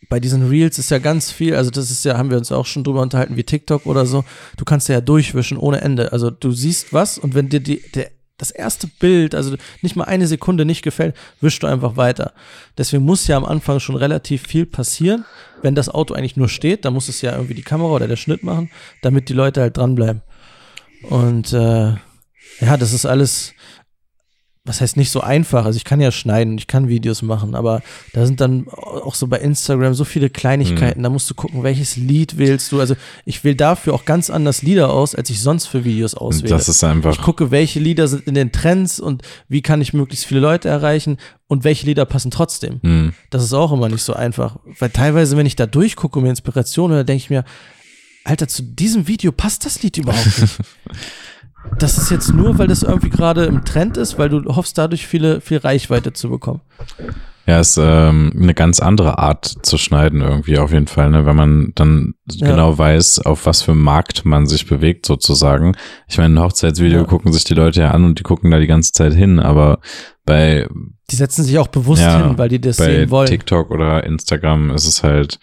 bei diesen Reels ist ja ganz viel, also das ist ja, haben wir uns auch schon drüber unterhalten, wie TikTok oder so. Du kannst ja durchwischen ohne Ende. Also du siehst was und wenn dir die, der, das erste Bild, also nicht mal eine Sekunde nicht gefällt, wischst du einfach weiter. Deswegen muss ja am Anfang schon relativ viel passieren. Wenn das Auto eigentlich nur steht, dann muss es ja irgendwie die Kamera oder der Schnitt machen, damit die Leute halt dranbleiben. Und äh, ja, das ist alles, was heißt nicht so einfach? Also ich kann ja schneiden, ich kann Videos machen, aber da sind dann auch so bei Instagram so viele Kleinigkeiten. Mhm. Da musst du gucken, welches Lied wählst du. Also ich wähle dafür auch ganz anders Lieder aus, als ich sonst für Videos auswähle. Das ist einfach. Ich gucke, welche Lieder sind in den Trends und wie kann ich möglichst viele Leute erreichen und welche Lieder passen trotzdem. Mhm. Das ist auch immer nicht so einfach, weil teilweise, wenn ich da durchgucke, mir Inspiration, dann denke ich mir, Alter, zu diesem Video passt das Lied überhaupt nicht. [laughs] Das ist jetzt nur, weil das irgendwie gerade im Trend ist, weil du hoffst, dadurch viele, viel Reichweite zu bekommen. Ja, ist ähm, eine ganz andere Art zu schneiden irgendwie auf jeden Fall, ne? wenn man dann ja. genau weiß, auf was für Markt man sich bewegt sozusagen. Ich meine, ein Hochzeitsvideo ja. gucken sich die Leute ja an und die gucken da die ganze Zeit hin, aber bei die setzen sich auch bewusst ja, hin, weil die das sehen wollen. Bei TikTok oder Instagram ist es halt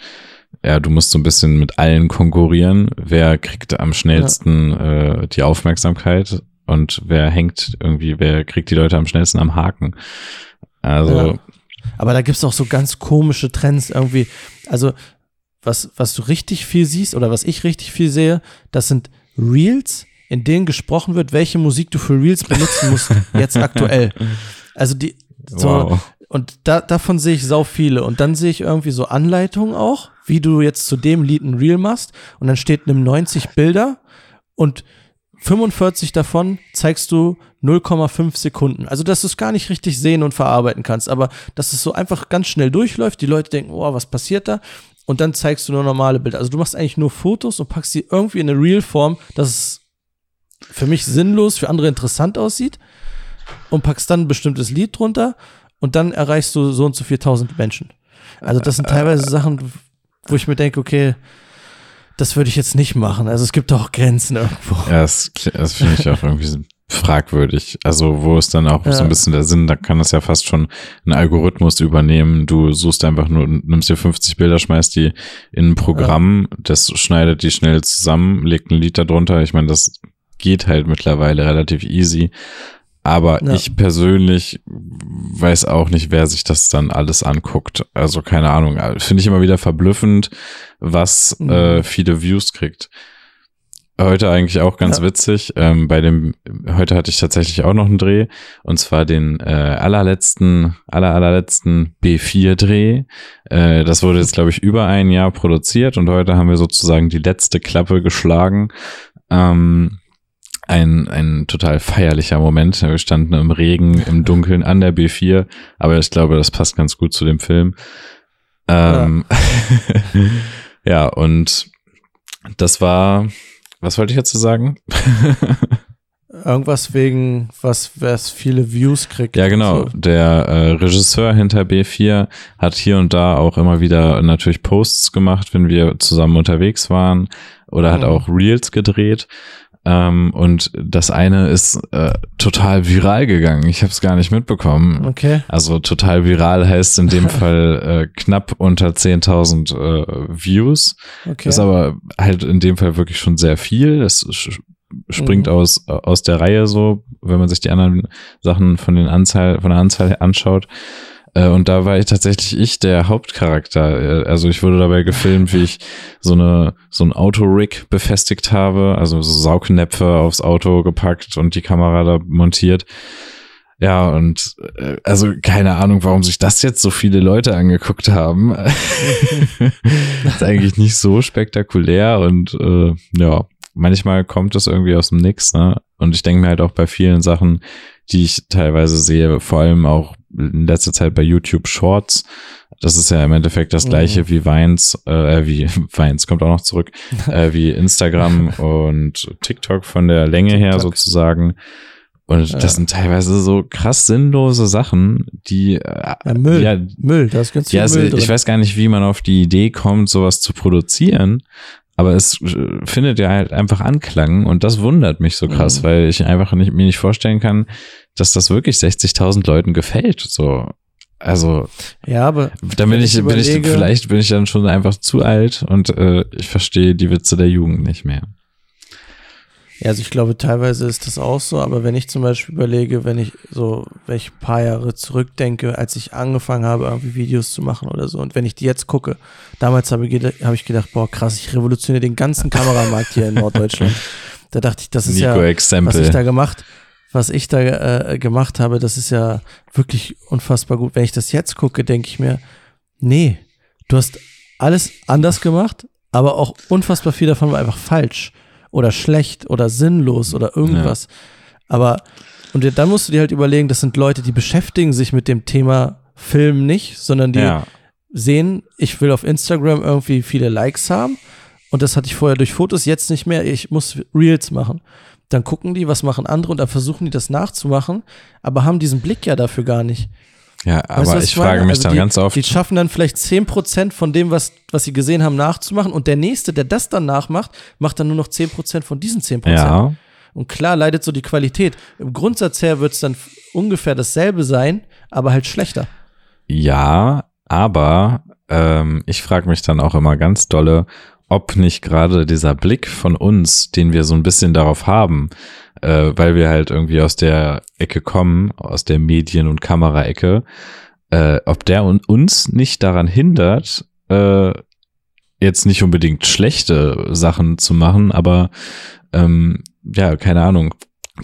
ja, du musst so ein bisschen mit allen konkurrieren. Wer kriegt am schnellsten ja. äh, die Aufmerksamkeit und wer hängt irgendwie, wer kriegt die Leute am schnellsten am Haken. Also. Ja. Aber da gibt's auch so ganz komische Trends irgendwie. Also, was, was du richtig viel siehst oder was ich richtig viel sehe, das sind Reels, in denen gesprochen wird, welche Musik du für Reels benutzen musst, [laughs] jetzt aktuell. Also die, so, wow. Und da, davon sehe ich sau viele. Und dann sehe ich irgendwie so Anleitungen auch, wie du jetzt zu dem Lied ein Reel machst. Und dann steht nimm 90 Bilder und 45 davon zeigst du 0,5 Sekunden. Also, dass du es gar nicht richtig sehen und verarbeiten kannst. Aber dass es so einfach ganz schnell durchläuft. Die Leute denken, oh, was passiert da? Und dann zeigst du nur normale Bilder. Also, du machst eigentlich nur Fotos und packst sie irgendwie in eine Reel-Form, dass es für mich sinnlos, für andere interessant aussieht. Und packst dann ein bestimmtes Lied drunter und dann erreichst du so und so 4000 Menschen. Also das sind teilweise Sachen, wo ich mir denke, okay, das würde ich jetzt nicht machen. Also es gibt auch Grenzen irgendwo. Ja, das, das finde ich auch irgendwie fragwürdig. Also wo ist dann auch ja. so ein bisschen der Sinn, da kann das ja fast schon ein Algorithmus übernehmen. Du suchst einfach nur, nimmst dir 50 Bilder, schmeißt die in ein Programm, ja. das schneidet die schnell zusammen, legt ein Lied darunter. Ich meine, das geht halt mittlerweile relativ easy. Aber ja. ich persönlich weiß auch nicht, wer sich das dann alles anguckt. Also keine Ahnung. Finde ich immer wieder verblüffend, was mhm. äh, viele Views kriegt. Heute eigentlich auch ganz ja. witzig. Ähm, bei dem, heute hatte ich tatsächlich auch noch einen Dreh und zwar den äh, allerletzten, aller allerletzten B4-Dreh. Äh, das wurde jetzt, glaube ich, über ein Jahr produziert und heute haben wir sozusagen die letzte Klappe geschlagen. Ähm, ein, ein total feierlicher Moment. Wir standen im Regen, im Dunkeln an der B4, aber ich glaube, das passt ganz gut zu dem Film. Ähm, ja. [laughs] ja, und das war, was wollte ich jetzt sagen? [laughs] Irgendwas wegen, was, was viele Views kriegt. Ja, genau. So. Der äh, Regisseur hinter B4 hat hier und da auch immer wieder natürlich Posts gemacht, wenn wir zusammen unterwegs waren oder hat mhm. auch Reels gedreht. Ähm, und das eine ist äh, total viral gegangen. Ich habe es gar nicht mitbekommen. Okay. Also total viral heißt in dem [laughs] Fall äh, knapp unter 10.000 äh, Views. Okay. Ist aber halt in dem Fall wirklich schon sehr viel. Es springt mhm. aus aus der Reihe so, wenn man sich die anderen Sachen von den Anzahl von der Anzahl anschaut. Äh, und da war ich tatsächlich ich der Hauptcharakter. Äh, also ich wurde dabei gefilmt, wie ich so eine so ein Autorig befestigt habe, also so Saugnäpfe aufs Auto gepackt und die Kamera da montiert. Ja, und äh, also keine Ahnung, warum sich das jetzt so viele Leute angeguckt haben. [laughs] ist eigentlich nicht so spektakulär und äh, ja, manchmal kommt das irgendwie aus dem Nix, ne? Und ich denke mir halt auch bei vielen Sachen, die ich teilweise sehe, vor allem auch in letzter Zeit bei YouTube Shorts. Das ist ja im Endeffekt das gleiche mhm. wie Vines, äh, wie [laughs] Vines kommt auch noch zurück, [laughs] äh, wie Instagram und TikTok von der Länge TikTok. her sozusagen. Und das sind teilweise so krass sinnlose Sachen, die äh, ja, Müll, ja, Müll, da ist ganz viel ja, Müll drin. Ich weiß gar nicht, wie man auf die Idee kommt, sowas zu produzieren, aber es äh, findet ja halt einfach Anklang und das wundert mich so krass, mhm. weil ich einfach nicht, mir nicht vorstellen kann, dass das wirklich 60.000 Leuten gefällt. So, also ja, aber dann bin ich, ich bin ich vielleicht bin ich dann schon einfach zu alt und äh, ich verstehe die Witze der Jugend nicht mehr. Ja, also ich glaube, teilweise ist das auch so, aber wenn ich zum Beispiel überlege, wenn ich so, wenn ich ein paar Jahre zurückdenke, als ich angefangen habe, irgendwie Videos zu machen oder so, und wenn ich die jetzt gucke, damals habe ich, gedacht, boah, krass, ich revolutioniere den ganzen Kameramarkt hier in Norddeutschland. [laughs] Da dachte ich, das ist Nico ja, Example. was ich da gemacht, was ich da äh, gemacht habe, das ist ja wirklich unfassbar gut. Wenn ich das jetzt gucke, denke ich mir, nee, du hast alles anders gemacht, aber auch unfassbar viel davon war einfach falsch oder schlecht oder sinnlos oder irgendwas. Ja. Aber, und dann musst du dir halt überlegen, das sind Leute, die beschäftigen sich mit dem Thema Film nicht, sondern die ja. sehen, ich will auf Instagram irgendwie viele Likes haben. Und das hatte ich vorher durch Fotos, jetzt nicht mehr. Ich muss Reels machen. Dann gucken die, was machen andere und dann versuchen die das nachzumachen, aber haben diesen Blick ja dafür gar nicht. Ja, aber weißt du, ich frage mich also dann die, ganz oft. Die schaffen dann vielleicht 10% von dem, was, was sie gesehen haben, nachzumachen. Und der Nächste, der das dann nachmacht, macht dann nur noch 10% von diesen 10%. Ja. Und klar leidet so die Qualität. Im Grundsatz her wird es dann ungefähr dasselbe sein, aber halt schlechter. Ja, aber ähm, ich frage mich dann auch immer ganz dolle, ob nicht gerade dieser Blick von uns, den wir so ein bisschen darauf haben, äh, weil wir halt irgendwie aus der Ecke kommen, aus der Medien- und Kameraecke, äh, ob der uns nicht daran hindert, äh, jetzt nicht unbedingt schlechte Sachen zu machen, aber ähm, ja, keine Ahnung,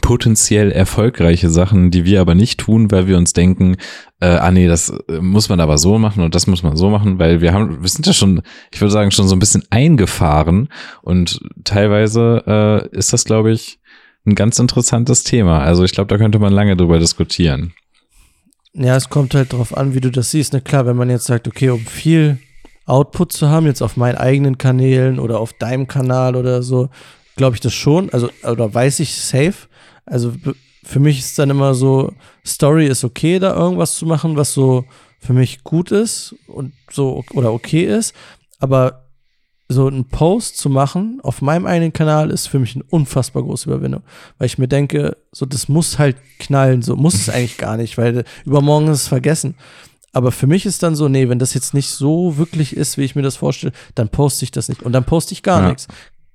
potenziell erfolgreiche Sachen, die wir aber nicht tun, weil wir uns denken, äh, ah nee, das äh, muss man aber so machen und das muss man so machen, weil wir haben, wir sind ja schon, ich würde sagen, schon so ein bisschen eingefahren und teilweise äh, ist das, glaube ich, ein ganz interessantes Thema. Also ich glaube, da könnte man lange drüber diskutieren. Ja, es kommt halt darauf an, wie du das siehst. Ne? klar, wenn man jetzt sagt, okay, um viel Output zu haben, jetzt auf meinen eigenen Kanälen oder auf deinem Kanal oder so, glaube ich das schon. Also, oder weiß ich safe. Also für mich ist dann immer so, Story ist okay, da irgendwas zu machen, was so für mich gut ist und so oder okay ist. Aber so einen Post zu machen auf meinem eigenen Kanal ist für mich eine unfassbar große Überwindung, weil ich mir denke, so das muss halt knallen, so muss es [laughs] eigentlich gar nicht, weil übermorgen ist es vergessen. Aber für mich ist dann so, nee, wenn das jetzt nicht so wirklich ist, wie ich mir das vorstelle, dann poste ich das nicht. Und dann poste ich gar ja. nichts.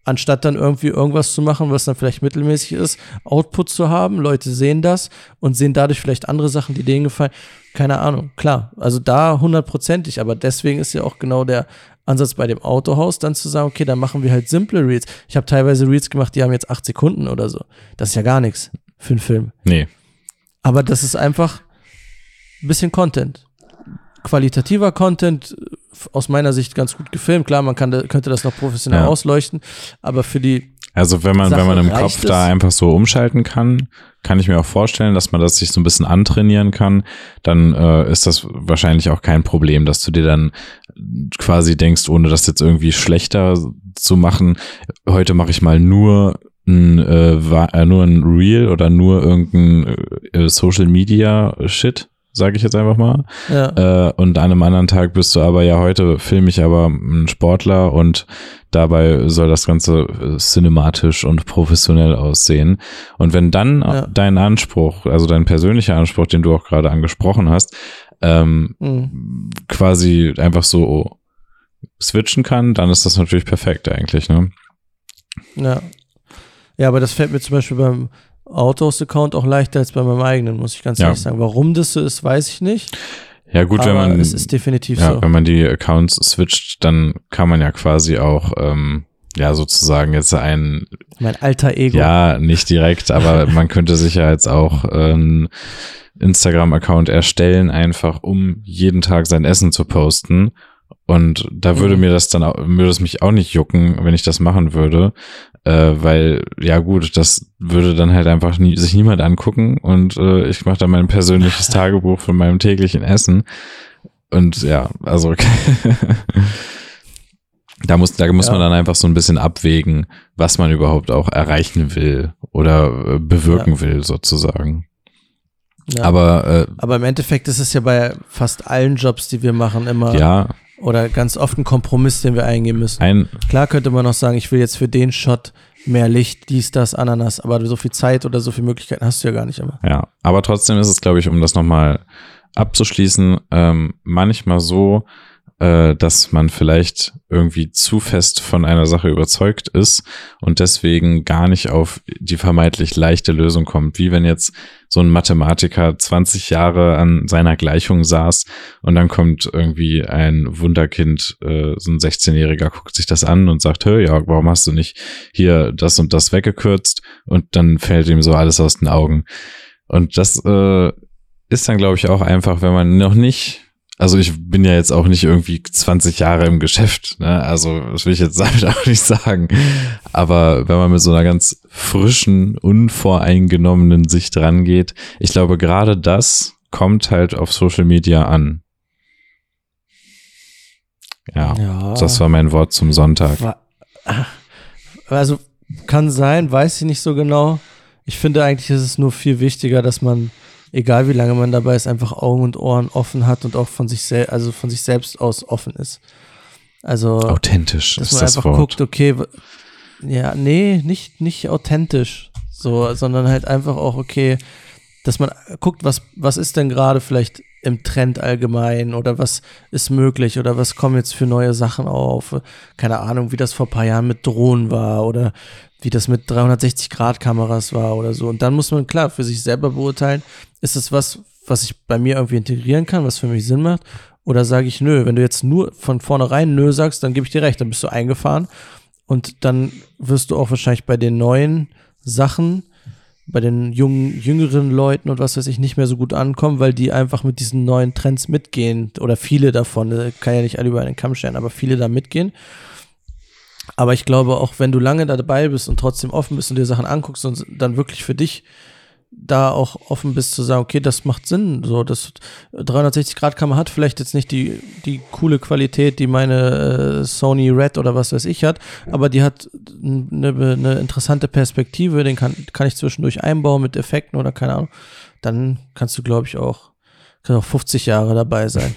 Anstatt dann irgendwie irgendwas zu machen, was dann vielleicht mittelmäßig ist, Output zu haben, Leute sehen das und sehen dadurch vielleicht andere Sachen, die denen gefallen. Keine Ahnung, klar. Also da hundertprozentig, aber deswegen ist ja auch genau der Ansatz bei dem Autohaus, dann zu sagen, okay, dann machen wir halt simple Reels. Ich habe teilweise Reels gemacht, die haben jetzt acht Sekunden oder so. Das ist ja gar nichts für einen Film. Nee. Aber das ist einfach ein bisschen Content. Qualitativer Content, aus meiner Sicht ganz gut gefilmt. Klar, man kann, könnte das noch professionell ja. ausleuchten, aber für die also wenn man, Sache wenn man im Kopf da einfach so umschalten kann, kann ich mir auch vorstellen, dass man das sich so ein bisschen antrainieren kann, dann äh, ist das wahrscheinlich auch kein Problem, dass du dir dann quasi denkst, ohne das jetzt irgendwie schlechter zu machen, heute mache ich mal nur ein, äh, äh nur ein Reel oder nur irgendein äh, Social Media Shit sage ich jetzt einfach mal. Ja. Äh, und an einem anderen Tag bist du aber ja heute filme ich aber einen Sportler und dabei soll das Ganze äh, cinematisch und professionell aussehen. Und wenn dann ja. dein Anspruch, also dein persönlicher Anspruch, den du auch gerade angesprochen hast, ähm, mhm. quasi einfach so switchen kann, dann ist das natürlich perfekt eigentlich, ne? Ja. Ja, aber das fällt mir zum Beispiel beim Autos-Account auch leichter als bei meinem eigenen, muss ich ganz ja. ehrlich sagen. Warum das so ist, weiß ich nicht. Ja, gut, Aber wenn man. Es ist definitiv ja, so. Wenn man die Accounts switcht, dann kann man ja quasi auch, ähm, ja, sozusagen jetzt ein. Mein alter Ego. Ja, nicht direkt, aber [laughs] man könnte sich ja jetzt auch einen Instagram-Account erstellen, einfach um jeden Tag sein Essen zu posten. Und da würde mhm. mir das dann, würde es mich auch nicht jucken, wenn ich das machen würde äh, weil ja gut, das würde dann halt einfach nie, sich niemand angucken und äh, ich mache dann mein persönliches [laughs] Tagebuch von meinem täglichen Essen und ja, also [laughs] da muss, da muss ja. man dann einfach so ein bisschen abwägen, was man überhaupt auch erreichen will oder äh, bewirken ja. will sozusagen. Ja. Aber, äh, aber im Endeffekt ist es ja bei fast allen Jobs, die wir machen, immer ja. Oder ganz oft ein Kompromiss, den wir eingehen müssen. Ein Klar könnte man noch sagen, ich will jetzt für den Shot mehr Licht, dies, das, Ananas, aber so viel Zeit oder so viele Möglichkeiten hast du ja gar nicht immer. Ja, aber trotzdem ist es, glaube ich, um das nochmal abzuschließen, ähm, manchmal so, äh, dass man vielleicht irgendwie zu fest von einer Sache überzeugt ist und deswegen gar nicht auf die vermeintlich leichte Lösung kommt. Wie wenn jetzt so ein Mathematiker 20 Jahre an seiner Gleichung saß und dann kommt irgendwie ein Wunderkind, äh, so ein 16-Jähriger, guckt sich das an und sagt, hör, ja, warum hast du nicht hier das und das weggekürzt? Und dann fällt ihm so alles aus den Augen. Und das äh, ist dann, glaube ich, auch einfach, wenn man noch nicht also ich bin ja jetzt auch nicht irgendwie 20 Jahre im Geschäft, ne? Also das will ich jetzt [laughs] damit auch nicht sagen. Aber wenn man mit so einer ganz frischen, unvoreingenommenen Sicht rangeht, ich glaube, gerade das kommt halt auf Social Media an. Ja, ja. das war mein Wort zum Sonntag. Also kann sein, weiß ich nicht so genau. Ich finde eigentlich ist es nur viel wichtiger, dass man egal wie lange man dabei ist, einfach Augen und Ohren offen hat und auch von sich selbst, also von sich selbst aus offen ist. Also authentisch dass man einfach Wort. guckt, okay, ja, nee, nicht nicht authentisch, so, sondern halt einfach auch okay, dass man guckt, was was ist denn gerade vielleicht im Trend allgemein oder was ist möglich oder was kommen jetzt für neue Sachen auf. Keine Ahnung, wie das vor ein paar Jahren mit Drohnen war oder wie das mit 360-Grad-Kameras war oder so. Und dann muss man klar für sich selber beurteilen, ist es was, was ich bei mir irgendwie integrieren kann, was für mich Sinn macht? Oder sage ich nö? Wenn du jetzt nur von vornherein nö sagst, dann gebe ich dir recht, dann bist du eingefahren und dann wirst du auch wahrscheinlich bei den neuen Sachen bei den jungen, jüngeren Leuten und was weiß ich nicht mehr so gut ankommen, weil die einfach mit diesen neuen Trends mitgehen oder viele davon, äh, kann ja nicht alle über einen Kamm stellen, aber viele da mitgehen. Aber ich glaube, auch wenn du lange da dabei bist und trotzdem offen bist und dir Sachen anguckst und dann wirklich für dich da auch offen bist zu sagen, okay, das macht Sinn. So, das 360-Grad-Kamera hat vielleicht jetzt nicht die, die coole Qualität, die meine äh, Sony Red oder was weiß ich hat, aber die hat eine, eine interessante Perspektive, den kann, kann ich zwischendurch einbauen mit Effekten oder keine Ahnung. Dann kannst du, glaube ich, auch, auch 50 Jahre dabei sein.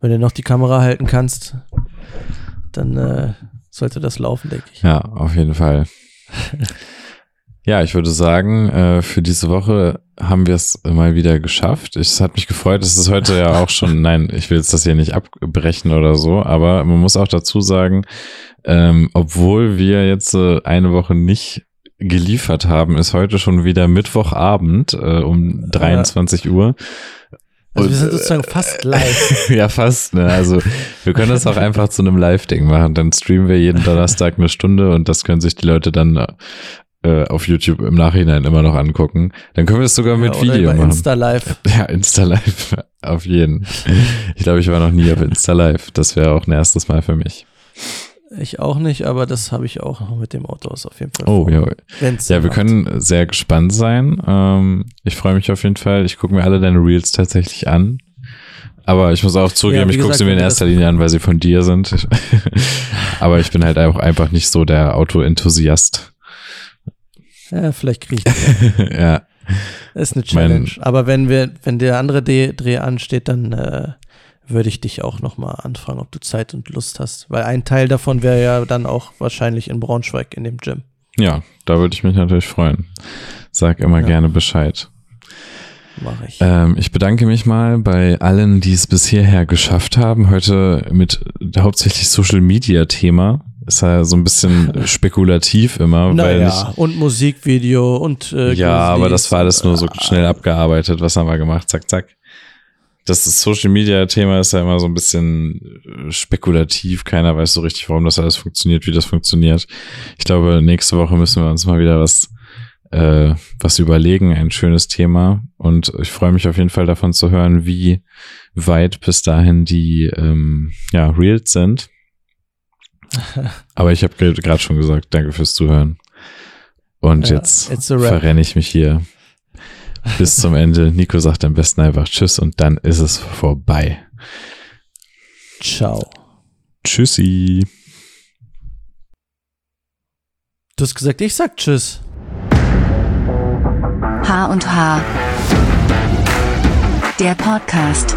Wenn du noch die Kamera halten kannst, dann äh, sollte das laufen, denke ich. Ja, auf jeden Fall. [laughs] ja, ich würde sagen, äh, für diese Woche haben wir es mal wieder geschafft. Es hat mich gefreut. Es ist heute ja auch schon, [laughs] nein, ich will jetzt das hier nicht abbrechen oder so, aber man muss auch dazu sagen, ähm, obwohl wir jetzt äh, eine Woche nicht geliefert haben, ist heute schon wieder Mittwochabend äh, um 23 Uhr. Also wir sind sozusagen fast live. [laughs] ja, fast. Ne? Also wir können das auch einfach zu einem Live-Ding machen. Dann streamen wir jeden Donnerstag eine Stunde und das können sich die Leute dann äh, auf YouTube im Nachhinein immer noch angucken. Dann können wir es sogar mit ja, Video machen. Insta Live. [laughs] Ja, Insta Live. [laughs] Auf jeden. Ich glaube, ich war noch nie auf Insta Live. Das wäre auch ein erstes Mal für mich. Ich auch nicht, aber das habe ich auch noch mit dem Autos auf jeden Fall. Oh, ja. Ja, wir macht. können sehr gespannt sein. Ähm, ich freue mich auf jeden Fall. Ich gucke mir alle deine Reels tatsächlich an. Aber ich muss auch zugeben, ja, ich gucke sie mir in erster Linie an, weil sie von dir sind. [laughs] aber ich bin halt auch einfach nicht so der Auto-Enthusiast. Ja, vielleicht kriege ich das. [laughs] ja. Ist eine Challenge. Mein, aber wenn wir, wenn der andere Dreh ansteht, dann äh, würde ich dich auch nochmal anfragen, ob du Zeit und Lust hast. Weil ein Teil davon wäre ja dann auch wahrscheinlich in Braunschweig in dem Gym. Ja, da würde ich mich natürlich freuen. Sag immer ja. gerne Bescheid. Mache ich. Ähm, ich bedanke mich mal bei allen, die es bis hierher geschafft haben. Heute mit hauptsächlich Social Media Thema. Ist ja so ein bisschen [laughs] spekulativ immer. Naja, und Musikvideo und äh, Ja, aber das war alles nur so schnell abgearbeitet. Was haben wir gemacht? Zack, zack das Social Media Thema ist ja immer so ein bisschen äh, spekulativ. Keiner weiß so richtig, warum das alles funktioniert, wie das funktioniert. Ich glaube, nächste Woche müssen wir uns mal wieder was, äh, was überlegen. Ein schönes Thema. Und ich freue mich auf jeden Fall davon zu hören, wie weit bis dahin die, ähm, ja, Reels sind. [laughs] Aber ich habe gerade schon gesagt, danke fürs Zuhören. Und ja, jetzt verrenne ich mich hier bis zum Ende. Nico sagt am besten einfach Tschüss und dann ist es vorbei. Ciao. Tschüssi. Du hast gesagt, ich sag Tschüss. H und H. Der Podcast.